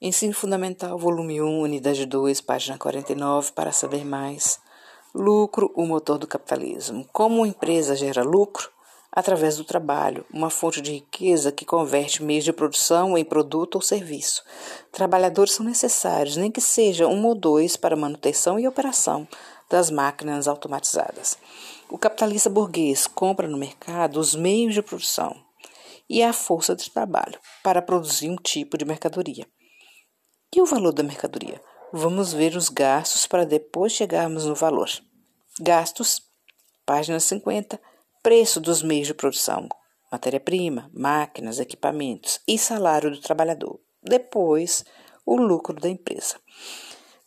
Ensino Fundamental, volume 1, unidade 2, página 49, para saber mais. Lucro, o motor do capitalismo. Como uma empresa gera lucro? Através do trabalho, uma fonte de riqueza que converte meios de produção em produto ou serviço. Trabalhadores são necessários, nem que seja um ou dois, para manutenção e operação das máquinas automatizadas. O capitalista burguês compra no mercado os meios de produção e a força de trabalho para produzir um tipo de mercadoria. E o valor da mercadoria? Vamos ver os gastos para depois chegarmos no valor. Gastos, página 50, preço dos meios de produção, matéria-prima, máquinas, equipamentos e salário do trabalhador. Depois, o lucro da empresa.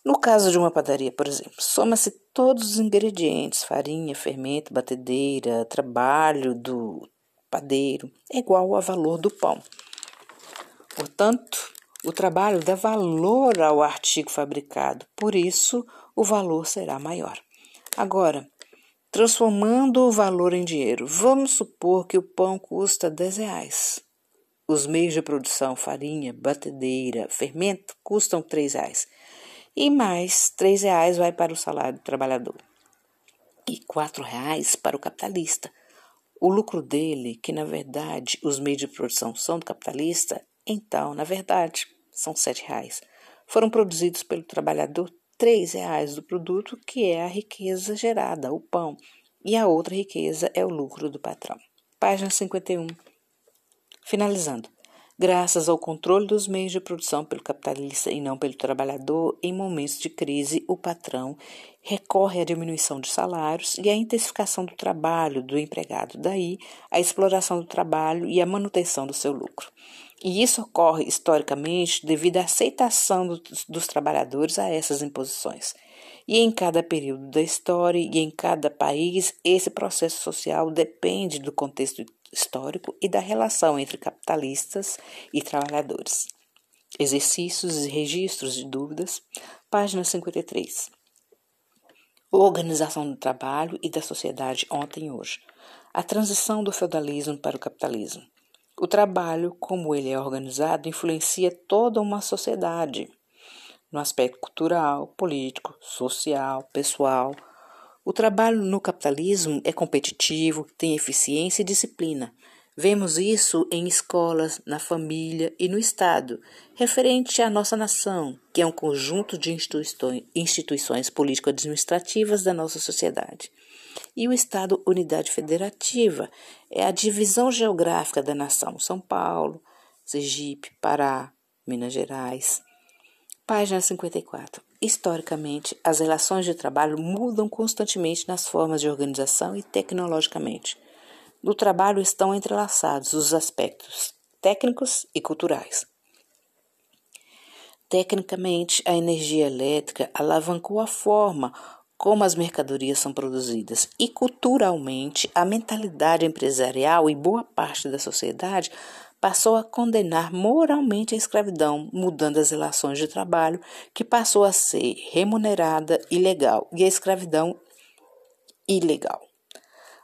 No caso de uma padaria, por exemplo, soma-se todos os ingredientes, farinha, fermento, batedeira, trabalho do padeiro, é igual ao valor do pão. Portanto, o trabalho dá valor ao artigo fabricado, por isso o valor será maior. Agora, transformando o valor em dinheiro, vamos supor que o pão custa 10 reais. Os meios de produção, farinha, batedeira, fermento, custam 3 reais. E mais 3 reais vai para o salário do trabalhador. E 4 reais para o capitalista. O lucro dele, que na verdade os meios de produção são do capitalista, então, na verdade, são sete reais. Foram produzidos pelo trabalhador três reais do produto, que é a riqueza gerada, o pão, e a outra riqueza é o lucro do patrão. Página 51. Finalizando. Graças ao controle dos meios de produção pelo capitalista e não pelo trabalhador, em momentos de crise, o patrão recorre à diminuição de salários e à intensificação do trabalho do empregado, daí a exploração do trabalho e a manutenção do seu lucro. E isso ocorre historicamente devido à aceitação dos, trabalhadores a essas imposições. E em cada período da história e em cada país, esse processo social depende do contexto histórico e da relação entre capitalistas e trabalhadores. Exercícios e registros de dúvidas, página 53. Organização do trabalho e da sociedade ontem e hoje. A transição do feudalismo para o capitalismo. O trabalho, como ele é organizado, influencia toda uma sociedade no aspecto cultural, político, social, pessoal. O trabalho no capitalismo é competitivo, tem eficiência e disciplina. Vemos isso em escolas, na família e no Estado, referente à nossa nação, que é um conjunto de instituições político-administrativas da nossa sociedade e o Estado Unidade Federativa é a divisão geográfica da nação: São Paulo, Sergipe, Pará, Minas Gerais. Página 54. Historicamente, as relações de trabalho mudam constantemente nas formas de organização e tecnologicamente. No trabalho estão entrelaçados os aspectos técnicos e culturais. Tecnicamente, a energia elétrica alavancou a forma como as mercadorias são produzidas e culturalmente a mentalidade empresarial e boa parte da sociedade passou a condenar moralmente a escravidão, mudando as relações de trabalho, que passou a ser remunerada e legal, e a escravidão ilegal.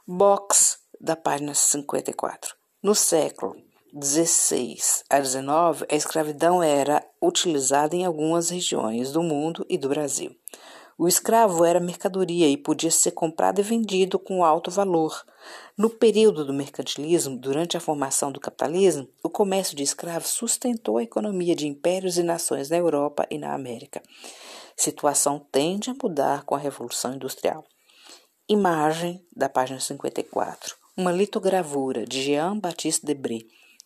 Box da página 54. No século 16 a 19, a escravidão era utilizada em algumas regiões do mundo e do Brasil. O escravo era mercadoria e podia ser comprado e vendido com alto valor. No período do mercantilismo, durante a formação do capitalismo, o comércio de escravos sustentou a economia de impérios e nações na Europa e na América. Situação tende a mudar com a Revolução Industrial. Imagem da página 54. Uma litogravura de Jean-Baptiste Debré,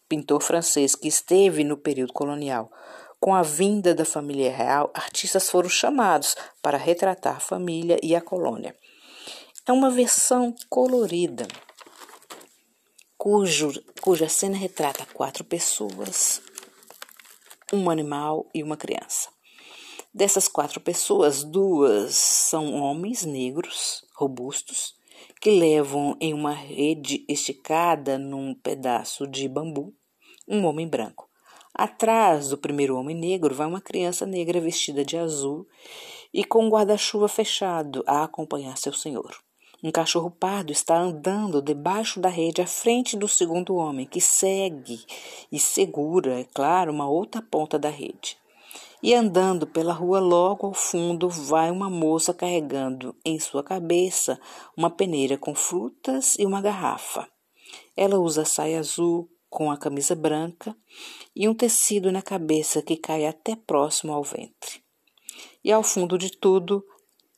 pintor francês que esteve no período colonial. Com a vinda da família real, artistas foram chamados para retratar a família e a colônia. É uma versão colorida, cujo, cuja cena retrata quatro pessoas, um animal e uma criança. Dessas quatro pessoas, duas são homens negros, robustos, que levam em uma rede esticada num pedaço de bambu um homem branco. Atrás do primeiro homem negro vai uma criança negra vestida de azul e com um guarda-chuva fechado a acompanhar seu senhor. Um cachorro pardo está andando debaixo da rede à frente do segundo homem, que segue e segura, é claro, uma outra ponta da rede. E andando pela rua, logo ao fundo, vai uma moça carregando em sua cabeça uma peneira com frutas e uma garrafa. Ela usa saia azul com a camisa branca e um tecido na cabeça que cai até próximo ao ventre. E ao fundo de tudo,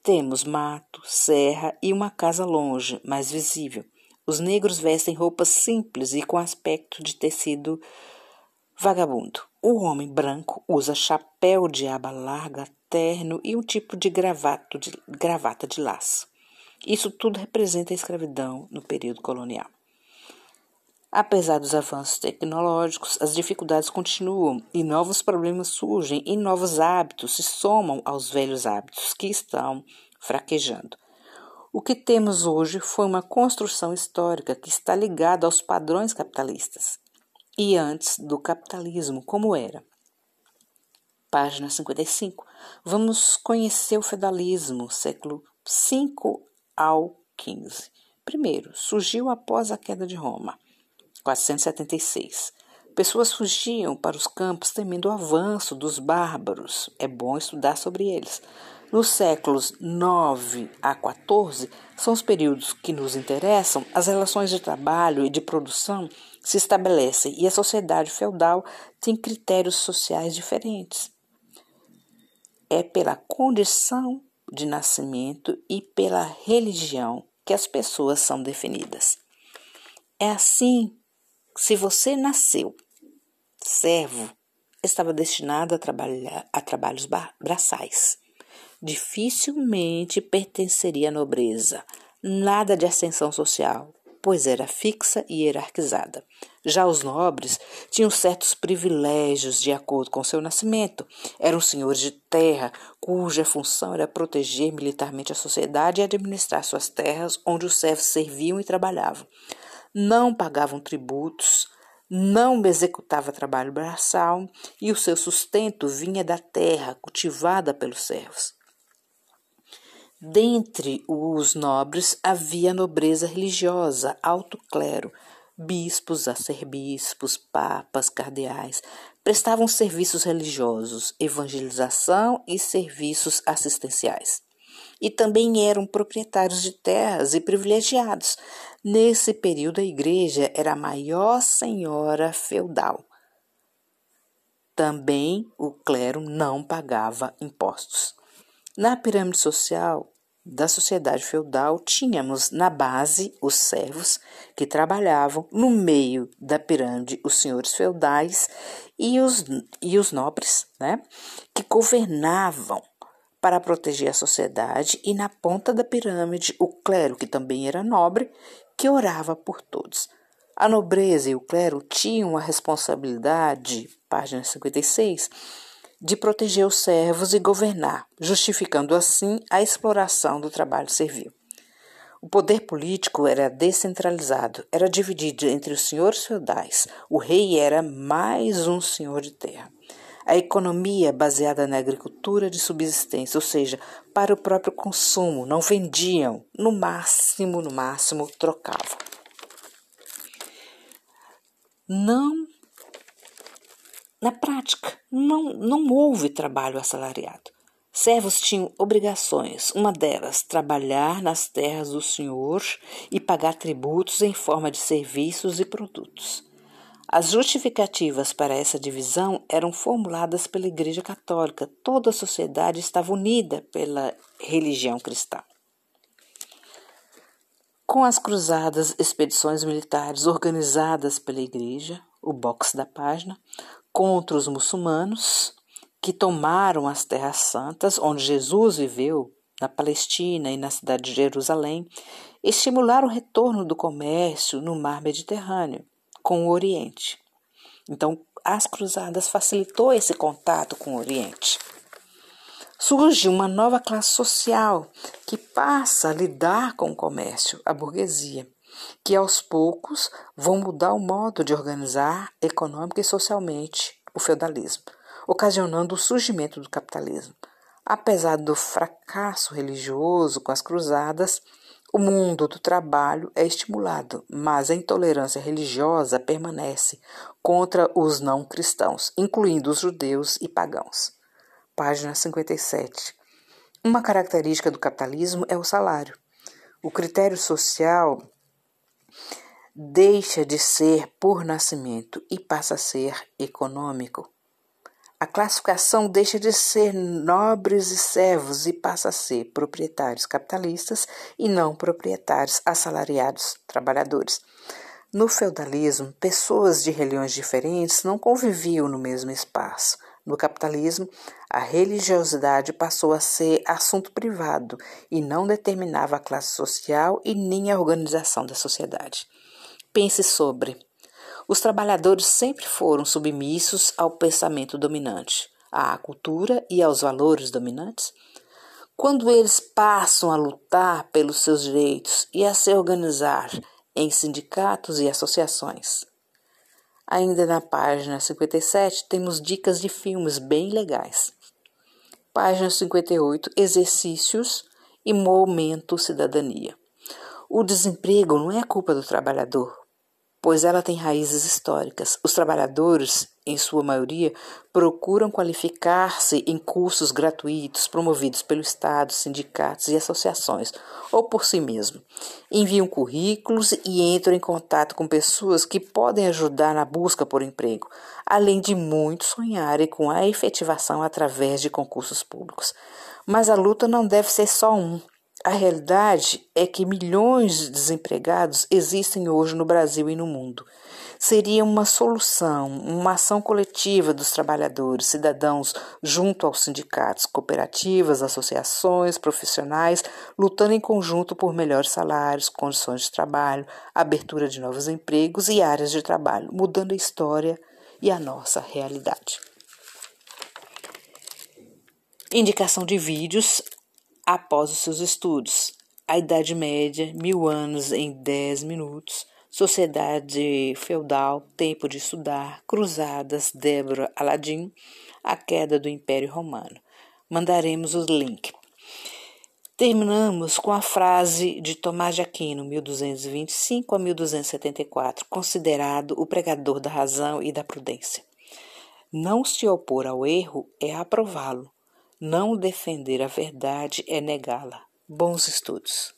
temos mato, serra e uma casa longe, mais visível. Os negros vestem roupas simples e com aspecto de tecido vagabundo. O homem branco usa chapéu de aba larga, terno e um tipo de, gravato de gravata de laço. Isso tudo representa a escravidão no período colonial. Apesar dos avanços tecnológicos, as dificuldades continuam e novos problemas surgem e novos hábitos se somam aos velhos hábitos que estão fraquejando. O que temos hoje foi uma construção histórica que está ligada aos padrões capitalistas e antes do capitalismo, como era. Página 55. Vamos conhecer o feudalismo, século V ao XV. Primeiro, surgiu após a queda de Roma, 476. Pessoas fugiam para os campos temendo o avanço dos bárbaros. É bom estudar sobre eles. Nos séculos 9 a 14, são os períodos que nos interessam, as relações de trabalho e de produção se estabelecem e a sociedade feudal tem critérios sociais diferentes. É pela condição de nascimento e pela religião que as pessoas são definidas. É assim, se você nasceu servo, estava destinado a trabalhar a trabalhos braçais dificilmente pertenceria à nobreza. Nada de ascensão social, pois era fixa e hierarquizada. Já os nobres tinham certos privilégios de acordo com seu nascimento. Eram senhores de terra, cuja função era proteger militarmente a sociedade e administrar suas terras, onde os servos serviam e trabalhavam. Não pagavam tributos, não executava trabalho braçal e o seu sustento vinha da terra cultivada pelos servos. Dentre os nobres havia nobreza religiosa, alto clero, bispos, arcebispos, papas, cardeais, prestavam serviços religiosos, evangelização e serviços assistenciais. E também eram proprietários de terras e privilegiados. Nesse período, a igreja era a maior senhora feudal. Também o clero não pagava impostos. Na pirâmide social, da sociedade feudal, tínhamos na base os servos que trabalhavam, no meio da pirâmide os senhores feudais e os, e os nobres, né, que governavam para proteger a sociedade, e na ponta da pirâmide o clero, que também era nobre, que orava por todos. A nobreza e o clero tinham a responsabilidade, página 56, de proteger os servos e governar, justificando assim a exploração do trabalho servil. O poder político era descentralizado, era dividido entre os senhores feudais. O rei era mais um senhor de terra. A economia baseada na agricultura de subsistência, ou seja, para o próprio consumo, não vendiam, no máximo, no máximo, trocavam. Não na prática, não, não houve trabalho assalariado. Servos tinham obrigações, uma delas, trabalhar nas terras do senhor e pagar tributos em forma de serviços e produtos. As justificativas para essa divisão eram formuladas pela Igreja Católica. Toda a sociedade estava unida pela religião cristã. Com as cruzadas, expedições militares organizadas pela Igreja, o box da página, contra os muçulmanos que tomaram as terras santas, onde Jesus viveu, na Palestina e na cidade de Jerusalém, estimularam o retorno do comércio no mar Mediterrâneo com o Oriente. Então, as cruzadas facilitou esse contato com o Oriente. Surge uma nova classe social que passa a lidar com o comércio, a burguesia que aos poucos vão mudar o modo de organizar econômica e socialmente o feudalismo, ocasionando o surgimento do capitalismo. Apesar do fracasso religioso com as cruzadas, o mundo do trabalho é estimulado, mas a intolerância religiosa permanece contra os não cristãos, incluindo os judeus e pagãos. página 57. Uma característica do capitalismo é o salário. O critério social deixa de ser por nascimento e passa a ser econômico. A classificação deixa de ser nobres e servos e passa a ser proprietários capitalistas e não proprietários assalariados trabalhadores. No feudalismo, pessoas de religiões diferentes não conviviam no mesmo espaço. No capitalismo, a religiosidade passou a ser assunto privado e não determinava a classe social e nem a organização da sociedade. Pense sobre. Os trabalhadores sempre foram submissos ao pensamento dominante, à cultura e aos valores dominantes. Quando eles passam a lutar pelos seus direitos e a se organizar em sindicatos e associações. Ainda na página 57 temos dicas de filmes bem legais. Página 58, exercícios e momento cidadania. O desemprego não é culpa do trabalhador, pois ela tem raízes históricas. Os trabalhadores, em sua maioria, procuram qualificar-se em cursos gratuitos promovidos pelo Estado, sindicatos e associações, ou por si mesmo. Enviam currículos e entram em contato com pessoas que podem ajudar na busca por emprego, além de muitos sonharem com a efetivação através de concursos públicos. Mas a luta não deve ser só um. A realidade é que milhões de desempregados existem hoje no Brasil e no mundo. Seria uma solução, uma ação coletiva dos trabalhadores, cidadãos, junto aos sindicatos, cooperativas, associações, profissionais, lutando em conjunto por melhores salários, condições de trabalho, abertura de novos empregos e áreas de trabalho, mudando a história e a nossa realidade. Indicação de vídeos após os seus estudos. A Idade Média, mil anos em dez minutos, Sociedade Feudal, Tempo de Estudar, Cruzadas, Débora Aladim, A Queda do Império Romano. Mandaremos o link. Terminamos com a frase de Tomás de Aquino, 1225 a 1274, considerado o pregador da razão e da prudência. Não se opor ao erro é aprová-lo, não defender a verdade é negá-la. Bons estudos.